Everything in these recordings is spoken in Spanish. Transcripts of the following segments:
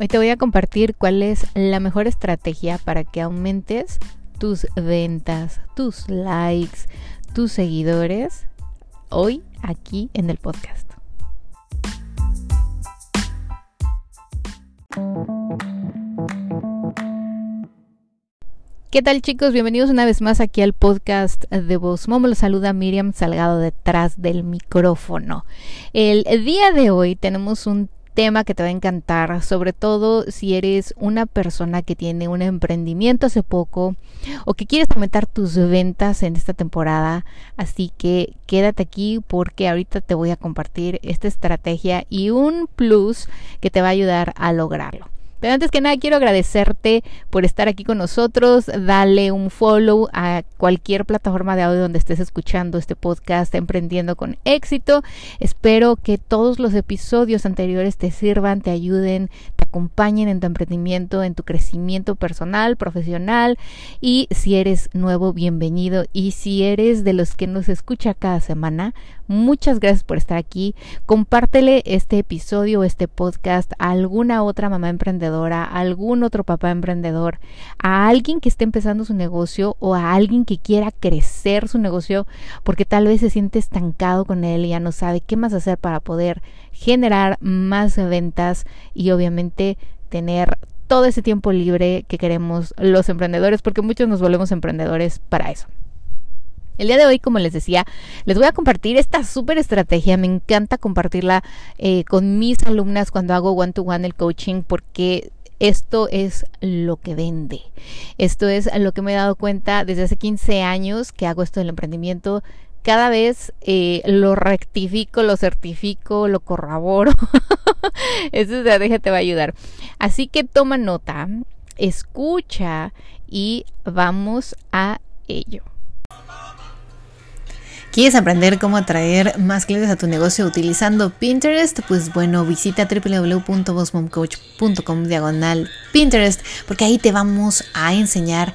Hoy te voy a compartir cuál es la mejor estrategia para que aumentes tus ventas, tus likes, tus seguidores hoy aquí en el podcast. ¿Qué tal chicos? Bienvenidos una vez más aquí al podcast de Voz Momo. Los saluda Miriam Salgado detrás del micrófono. El día de hoy tenemos un tema que te va a encantar, sobre todo si eres una persona que tiene un emprendimiento hace poco o que quieres aumentar tus ventas en esta temporada. Así que quédate aquí porque ahorita te voy a compartir esta estrategia y un plus que te va a ayudar a lograrlo. Pero antes que nada quiero agradecerte por estar aquí con nosotros. Dale un follow a cualquier plataforma de audio donde estés escuchando este podcast Emprendiendo con éxito. Espero que todos los episodios anteriores te sirvan, te ayuden, te acompañen en tu emprendimiento, en tu crecimiento personal, profesional. Y si eres nuevo, bienvenido. Y si eres de los que nos escucha cada semana, muchas gracias por estar aquí. Compártele este episodio, este podcast a alguna otra mamá emprendedora a algún otro papá emprendedor, a alguien que esté empezando su negocio o a alguien que quiera crecer su negocio porque tal vez se siente estancado con él y ya no sabe qué más hacer para poder generar más ventas y obviamente tener todo ese tiempo libre que queremos los emprendedores porque muchos nos volvemos emprendedores para eso. El día de hoy, como les decía, les voy a compartir esta súper estrategia. Me encanta compartirla eh, con mis alumnas cuando hago one-to-one el coaching porque esto es lo que vende. Esto es lo que me he dado cuenta desde hace 15 años que hago esto del emprendimiento. Cada vez eh, lo rectifico, lo certifico, lo corroboro. Esta estrategia te va a ayudar. Así que toma nota, escucha y vamos a ello. ¿Quieres aprender cómo atraer más clientes a tu negocio utilizando Pinterest? Pues bueno, visita www.bossmomcoach.com diagonal Pinterest porque ahí te vamos a enseñar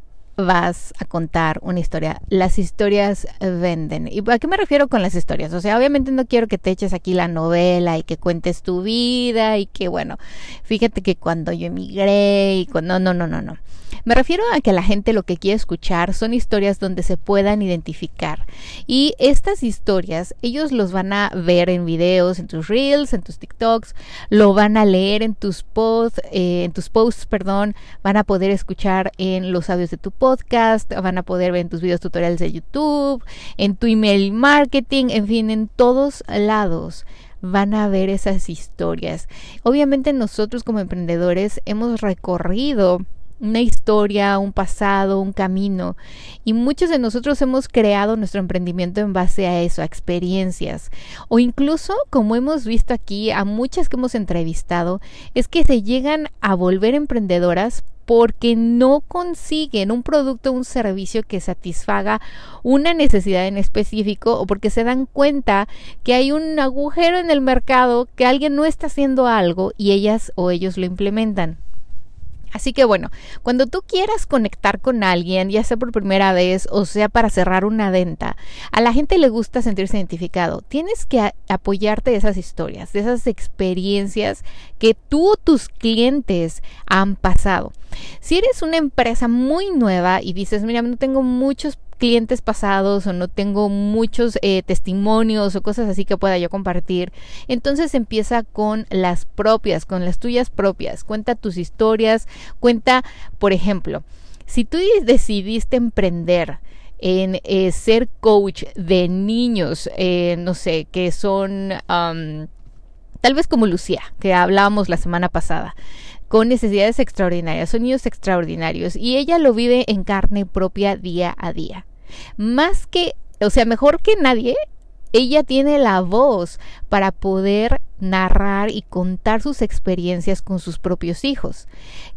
vas a contar una historia. Las historias venden. ¿Y a qué me refiero con las historias? O sea, obviamente no quiero que te eches aquí la novela y que cuentes tu vida y que, bueno, fíjate que cuando yo emigré y cuando... No, no, no, no. Me refiero a que la gente lo que quiere escuchar son historias donde se puedan identificar. Y estas historias, ellos los van a ver en videos, en tus reels, en tus TikToks, lo van a leer en tus posts, eh, en tus posts, perdón, van a poder escuchar en los audios de tu podcast, van a poder ver en tus videos tutoriales de YouTube, en tu email marketing, en fin, en todos lados van a ver esas historias. Obviamente nosotros como emprendedores hemos recorrido una historia, un pasado, un camino. Y muchos de nosotros hemos creado nuestro emprendimiento en base a eso, a experiencias. O incluso, como hemos visto aquí, a muchas que hemos entrevistado, es que se llegan a volver emprendedoras porque no consiguen un producto o un servicio que satisfaga una necesidad en específico o porque se dan cuenta que hay un agujero en el mercado, que alguien no está haciendo algo y ellas o ellos lo implementan. Así que bueno, cuando tú quieras conectar con alguien, ya sea por primera vez o sea para cerrar una venta, a la gente le gusta sentirse identificado. Tienes que apoyarte de esas historias, de esas experiencias que tú, tus clientes han pasado. Si eres una empresa muy nueva y dices, mira, no tengo muchos clientes pasados o no tengo muchos eh, testimonios o cosas así que pueda yo compartir, entonces empieza con las propias, con las tuyas propias. Cuenta tus historias, cuenta, por ejemplo, si tú decidiste emprender, en eh, ser coach de niños, eh, no sé, que son tal vez como Lucía, que hablábamos la semana pasada con necesidades extraordinarias, son niños extraordinarios y ella lo vive en carne propia día a día más que, o sea, mejor que nadie, ella tiene la voz para poder narrar y contar sus experiencias con sus propios hijos.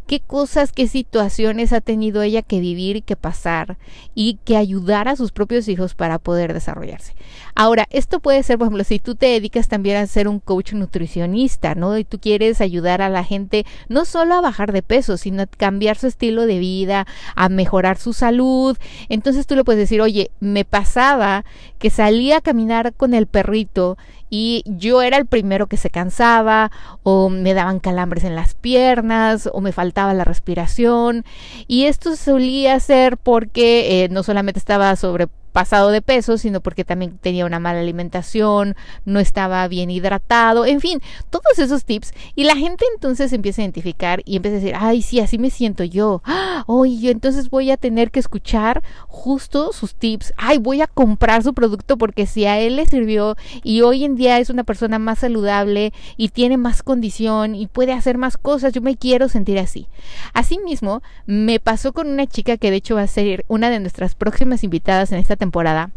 Qué cosas, qué situaciones ha tenido ella que vivir y que pasar y que ayudar a sus propios hijos para poder desarrollarse. Ahora, esto puede ser, por ejemplo, si tú te dedicas también a ser un coach nutricionista, ¿no? Y tú quieres ayudar a la gente no solo a bajar de peso, sino a cambiar su estilo de vida, a mejorar su salud. Entonces tú le puedes decir, oye, me pasaba que salía a caminar con el perrito y yo era el primero que se cansaba o me daban calambres en las piernas o me faltaba la respiración. Y esto solía ser porque eh, no solamente estaba sobre pasado de peso, sino porque también tenía una mala alimentación, no estaba bien hidratado, en fin, todos esos tips. Y la gente entonces empieza a identificar y empieza a decir, ay, sí, así me siento yo. Oye, yo entonces voy a tener que escuchar justo sus tips. Ay, voy a comprar su producto porque si a él le sirvió y hoy en día es una persona más saludable y tiene más condición y puede hacer más cosas, yo me quiero sentir así. Asimismo, me pasó con una chica que de hecho va a ser una de nuestras próximas invitadas en esta temporada.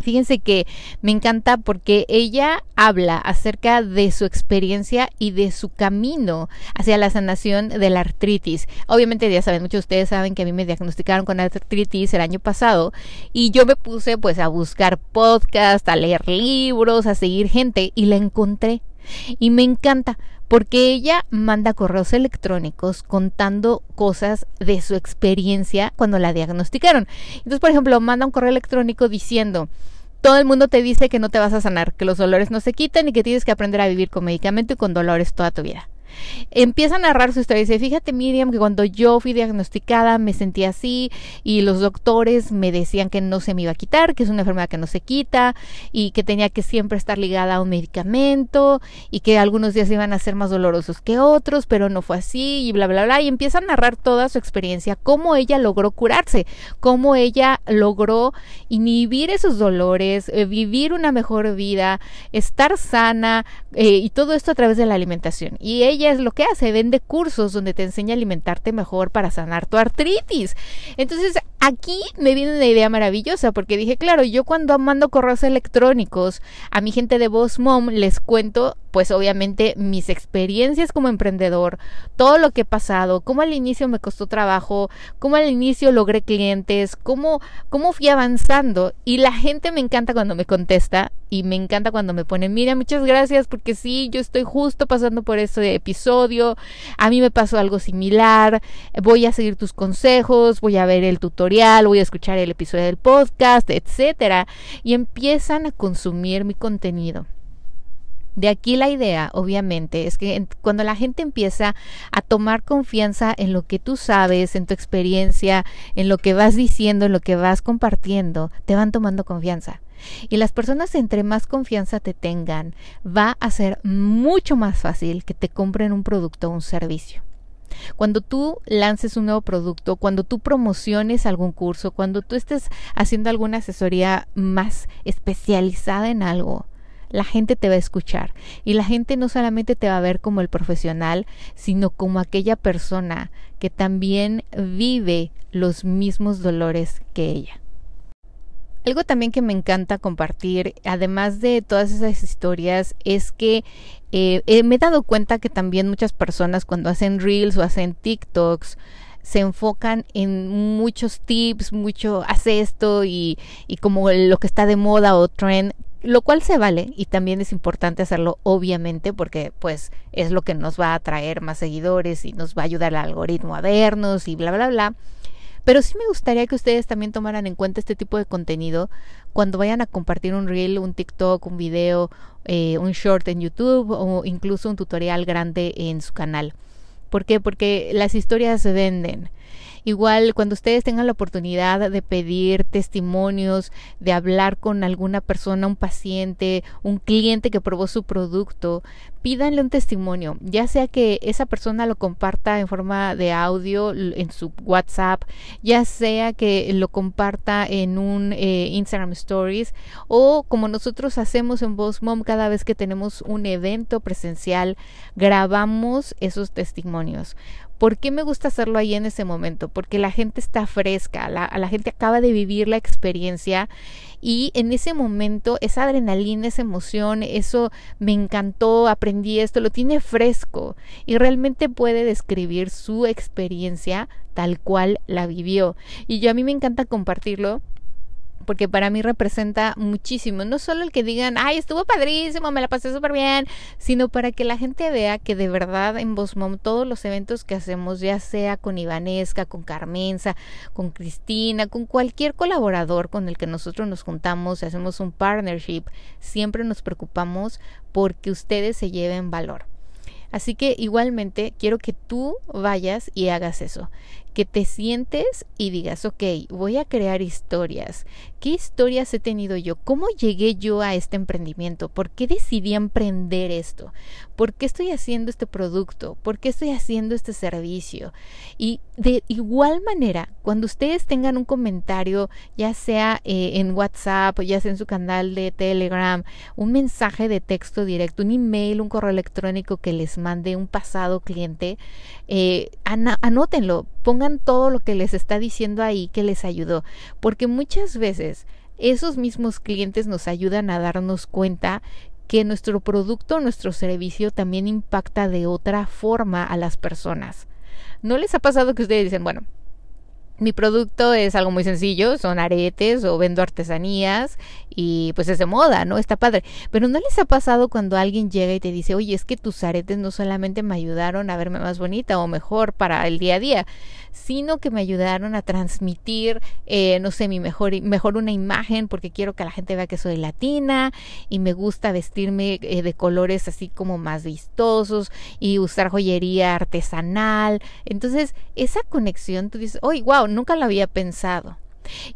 Fíjense que me encanta porque ella habla acerca de su experiencia y de su camino hacia la sanación de la artritis. Obviamente ya saben, muchos de ustedes saben que a mí me diagnosticaron con artritis el año pasado y yo me puse pues a buscar podcast, a leer libros, a seguir gente y la encontré. Y me encanta porque ella manda correos electrónicos contando cosas de su experiencia cuando la diagnosticaron. Entonces, por ejemplo, manda un correo electrónico diciendo, todo el mundo te dice que no te vas a sanar, que los dolores no se quitan y que tienes que aprender a vivir con medicamento y con dolores toda tu vida empieza a narrar su historia. Dice, fíjate Miriam que cuando yo fui diagnosticada me sentí así y los doctores me decían que no se me iba a quitar, que es una enfermedad que no se quita y que tenía que siempre estar ligada a un medicamento y que algunos días iban a ser más dolorosos que otros, pero no fue así y bla, bla, bla. Y empieza a narrar toda su experiencia, cómo ella logró curarse, cómo ella logró inhibir esos dolores, eh, vivir una mejor vida, estar sana eh, y todo esto a través de la alimentación. Y ella es lo que hace, vende cursos donde te enseña a alimentarte mejor para sanar tu artritis. Entonces, aquí me viene una idea maravillosa porque dije, claro, yo cuando mando correos electrónicos a mi gente de Boss Mom les cuento pues obviamente mis experiencias como emprendedor, todo lo que he pasado, cómo al inicio me costó trabajo, cómo al inicio logré clientes, cómo, cómo fui avanzando. Y la gente me encanta cuando me contesta y me encanta cuando me pone, mira, muchas gracias porque sí, yo estoy justo pasando por este episodio, a mí me pasó algo similar, voy a seguir tus consejos, voy a ver el tutorial, voy a escuchar el episodio del podcast, etcétera, y empiezan a consumir mi contenido. De aquí la idea, obviamente, es que cuando la gente empieza a tomar confianza en lo que tú sabes, en tu experiencia, en lo que vas diciendo, en lo que vas compartiendo, te van tomando confianza. Y las personas entre más confianza te tengan, va a ser mucho más fácil que te compren un producto o un servicio. Cuando tú lances un nuevo producto, cuando tú promociones algún curso, cuando tú estés haciendo alguna asesoría más especializada en algo, la gente te va a escuchar y la gente no solamente te va a ver como el profesional, sino como aquella persona que también vive los mismos dolores que ella. Algo también que me encanta compartir, además de todas esas historias, es que eh, eh, me he dado cuenta que también muchas personas cuando hacen reels o hacen TikToks, se enfocan en muchos tips, mucho hace esto y, y como lo que está de moda o trend, lo cual se vale y también es importante hacerlo obviamente porque pues es lo que nos va a traer más seguidores y nos va a ayudar al algoritmo a vernos y bla bla bla. Pero sí me gustaría que ustedes también tomaran en cuenta este tipo de contenido cuando vayan a compartir un reel, un TikTok, un video, eh, un short en YouTube o incluso un tutorial grande en su canal. ¿Por qué? Porque las historias se venden. Igual cuando ustedes tengan la oportunidad de pedir testimonios, de hablar con alguna persona, un paciente, un cliente que probó su producto, pídanle un testimonio, ya sea que esa persona lo comparta en forma de audio en su WhatsApp, ya sea que lo comparta en un eh, Instagram Stories o como nosotros hacemos en Boss Mom cada vez que tenemos un evento presencial, grabamos esos testimonios. ¿Por qué me gusta hacerlo ahí en ese momento? Porque la gente está fresca, la, la gente acaba de vivir la experiencia y en ese momento esa adrenalina, esa emoción, eso me encantó, aprendí esto, lo tiene fresco y realmente puede describir su experiencia tal cual la vivió. Y yo a mí me encanta compartirlo porque para mí representa muchísimo. No solo el que digan, ay, estuvo padrísimo, me la pasé súper bien, sino para que la gente vea que de verdad en Bosmom todos los eventos que hacemos, ya sea con Ivanesca, con Carmenza, con Cristina, con cualquier colaborador con el que nosotros nos juntamos, hacemos un partnership, siempre nos preocupamos porque ustedes se lleven valor. Así que igualmente quiero que tú vayas y hagas eso, que te sientes y digas, ok, voy a crear historias. ¿Qué historias he tenido yo? ¿Cómo llegué yo a este emprendimiento? ¿Por qué decidí emprender esto? ¿Por qué estoy haciendo este producto? ¿Por qué estoy haciendo este servicio? Y de igual manera, cuando ustedes tengan un comentario, ya sea eh, en WhatsApp, ya sea en su canal de Telegram, un mensaje de texto directo, un email, un correo electrónico que les mande un pasado cliente, eh, anótenlo, pongan todo lo que les está diciendo ahí que les ayudó, porque muchas veces esos mismos clientes nos ayudan a darnos cuenta que nuestro producto, nuestro servicio también impacta de otra forma a las personas. ¿No les ha pasado que ustedes dicen, bueno, mi producto es algo muy sencillo, son aretes o vendo artesanías y pues es de moda, ¿no? Está padre. Pero ¿no les ha pasado cuando alguien llega y te dice, oye, es que tus aretes no solamente me ayudaron a verme más bonita o mejor para el día a día, sino que me ayudaron a transmitir, eh, no sé, mi mejor, mejor una imagen porque quiero que la gente vea que soy latina y me gusta vestirme eh, de colores así como más vistosos y usar joyería artesanal. Entonces, esa conexión, tú dices, oye, wow, nunca lo había pensado.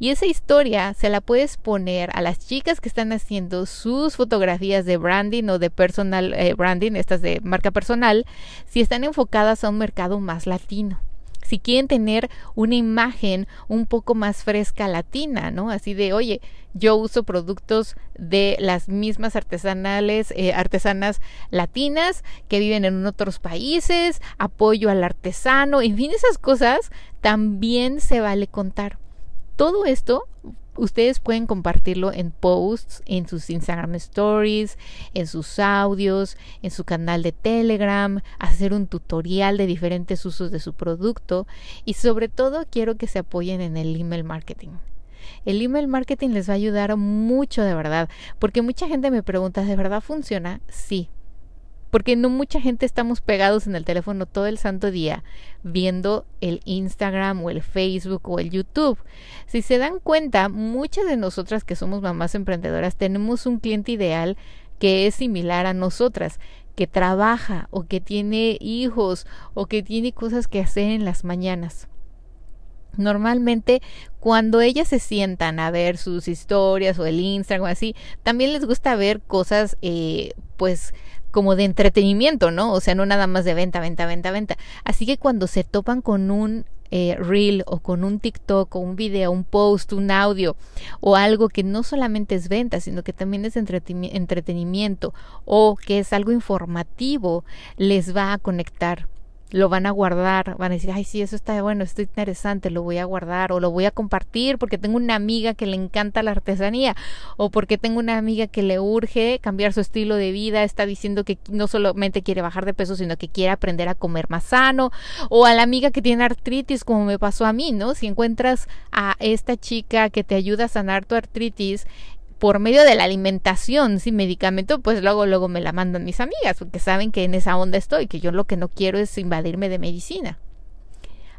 Y esa historia se la puedes poner a las chicas que están haciendo sus fotografías de branding o de personal eh, branding, estas de marca personal, si están enfocadas a un mercado más latino si quieren tener una imagen un poco más fresca latina, ¿no? Así de, oye, yo uso productos de las mismas artesanales, eh, artesanas latinas que viven en otros países, apoyo al artesano, en fin, esas cosas también se vale contar. Todo esto ustedes pueden compartirlo en posts, en sus Instagram Stories, en sus audios, en su canal de Telegram, hacer un tutorial de diferentes usos de su producto y sobre todo quiero que se apoyen en el email marketing. El email marketing les va a ayudar mucho de verdad, porque mucha gente me pregunta, ¿de verdad funciona? Sí, porque no mucha gente estamos pegados en el teléfono todo el santo día viendo el Instagram o el Facebook o el YouTube. Si se dan cuenta, muchas de nosotras que somos mamás emprendedoras tenemos un cliente ideal que es similar a nosotras, que trabaja o que tiene hijos o que tiene cosas que hacer en las mañanas. Normalmente cuando ellas se sientan a ver sus historias o el Instagram así, también les gusta ver cosas eh, pues como de entretenimiento, ¿no? O sea, no nada más de venta, venta, venta, venta. Así que cuando se topan con un eh, reel o con un TikTok o un video, un post, un audio o algo que no solamente es venta, sino que también es entretenimiento o que es algo informativo, les va a conectar lo van a guardar, van a decir, ay, sí, eso está bueno, esto interesante, lo voy a guardar o lo voy a compartir porque tengo una amiga que le encanta la artesanía o porque tengo una amiga que le urge cambiar su estilo de vida, está diciendo que no solamente quiere bajar de peso, sino que quiere aprender a comer más sano o a la amiga que tiene artritis como me pasó a mí, ¿no? Si encuentras a esta chica que te ayuda a sanar tu artritis, por medio de la alimentación sin medicamento, pues luego, luego me la mandan mis amigas, porque saben que en esa onda estoy, que yo lo que no quiero es invadirme de medicina.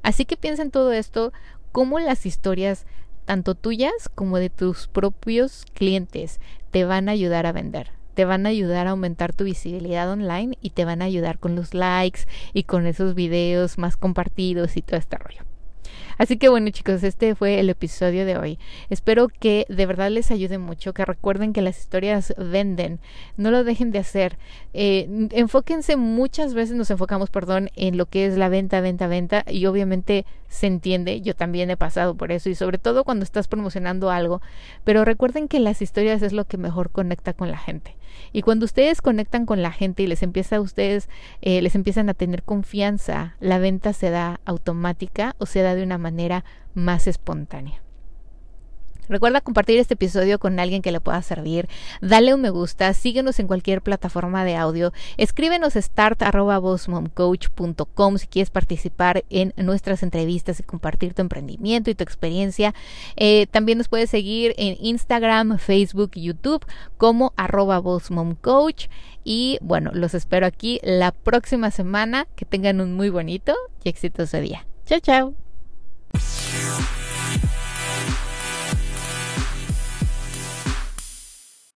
Así que piensa en todo esto, cómo las historias, tanto tuyas como de tus propios clientes, te van a ayudar a vender. Te van a ayudar a aumentar tu visibilidad online y te van a ayudar con los likes y con esos videos más compartidos y todo este rollo. Así que bueno chicos, este fue el episodio de hoy. Espero que de verdad les ayude mucho, que recuerden que las historias venden, no lo dejen de hacer. Eh, enfóquense, muchas veces nos enfocamos, perdón, en lo que es la venta, venta, venta y obviamente se entiende, yo también he pasado por eso y sobre todo cuando estás promocionando algo, pero recuerden que las historias es lo que mejor conecta con la gente. Y cuando ustedes conectan con la gente y les empieza a ustedes, eh, les empiezan a tener confianza, la venta se da automática o se da de una manera más espontánea. Recuerda compartir este episodio con alguien que le pueda servir. Dale un me gusta, síguenos en cualquier plataforma de audio. Escríbenos start.com si quieres participar en nuestras entrevistas y compartir tu emprendimiento y tu experiencia. Eh, también nos puedes seguir en Instagram, Facebook y YouTube como arroba coach. Y bueno, los espero aquí la próxima semana. Que tengan un muy bonito y exitoso día. Chao, chao.